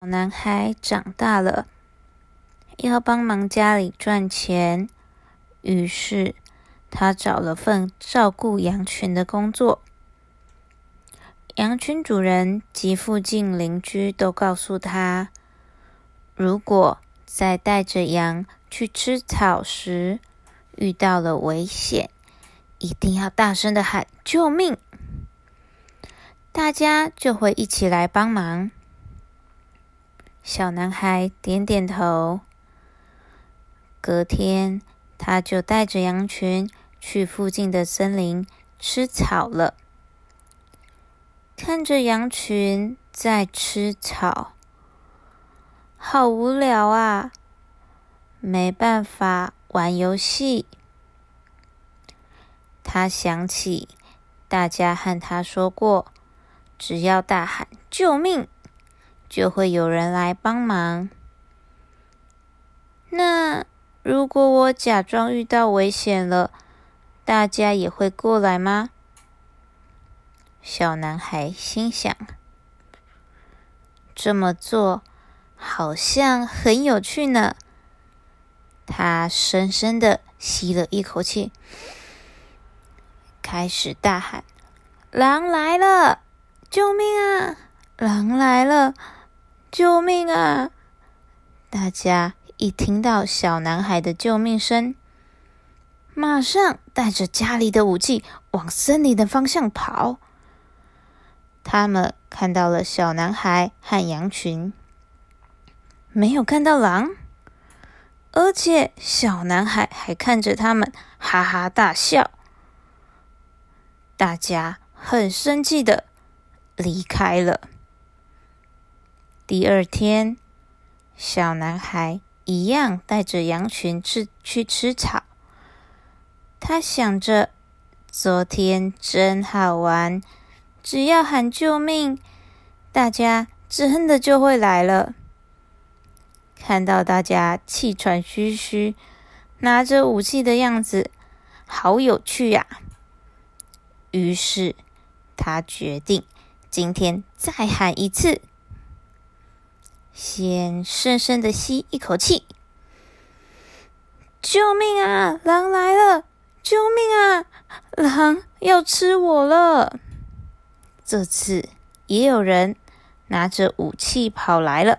小男孩长大了，要帮忙家里赚钱，于是他找了份照顾羊群的工作。羊群主人及附近邻居都告诉他，如果在带着羊去吃草时遇到了危险，一定要大声的喊救命，大家就会一起来帮忙。小男孩点点头。隔天，他就带着羊群去附近的森林吃草了。看着羊群在吃草，好无聊啊！没办法玩游戏。他想起大家和他说过，只要大喊“救命”。就会有人来帮忙。那如果我假装遇到危险了，大家也会过来吗？小男孩心想。这么做好像很有趣呢。他深深的吸了一口气，开始大喊：“狼来了！救命啊！狼来了！”救命啊！大家一听到小男孩的救命声，马上带着家里的武器往森林的方向跑。他们看到了小男孩和羊群，没有看到狼，而且小男孩还看着他们哈哈大笑。大家很生气的离开了。第二天，小男孩一样带着羊群吃去吃草。他想着，昨天真好玩，只要喊救命，大家真的就会来了。看到大家气喘吁吁、拿着武器的样子，好有趣呀！于是他决定今天再喊一次。先深深的吸一口气，救命啊！狼来了！救命啊！狼要吃我了！这次也有人拿着武器跑来了，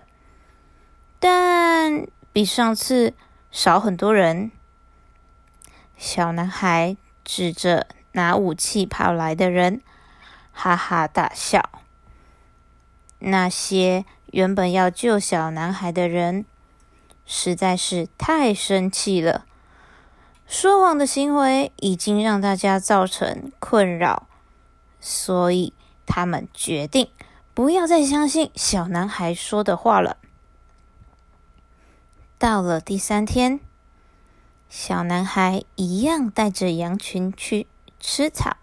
但比上次少很多人。小男孩指着拿武器跑来的人，哈哈大笑。那些。原本要救小男孩的人实在是太生气了，说谎的行为已经让大家造成困扰，所以他们决定不要再相信小男孩说的话了。到了第三天，小男孩一样带着羊群去吃草，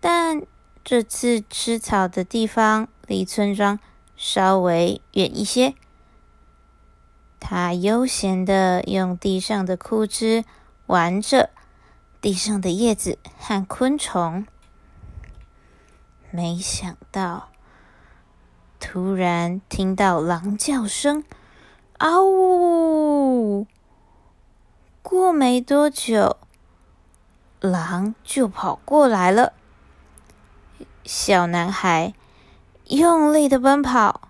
但这次吃草的地方离村庄。稍微远一些，他悠闲的用地上的枯枝玩着地上的叶子和昆虫。没想到，突然听到狼叫声，啊呜！过没多久，狼就跑过来了。小男孩。用力的奔跑，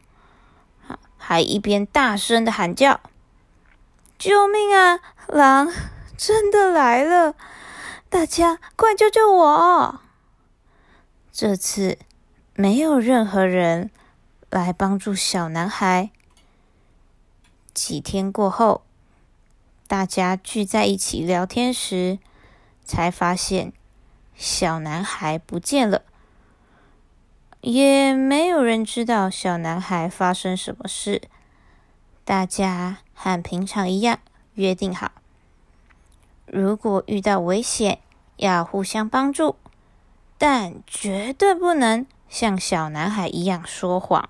还一边大声的喊叫：“救命啊！狼真的来了！大家快救救我！”这次没有任何人来帮助小男孩。几天过后，大家聚在一起聊天时，才发现小男孩不见了。也没有人知道小男孩发生什么事。大家和平常一样约定好，如果遇到危险要互相帮助，但绝对不能像小男孩一样说谎。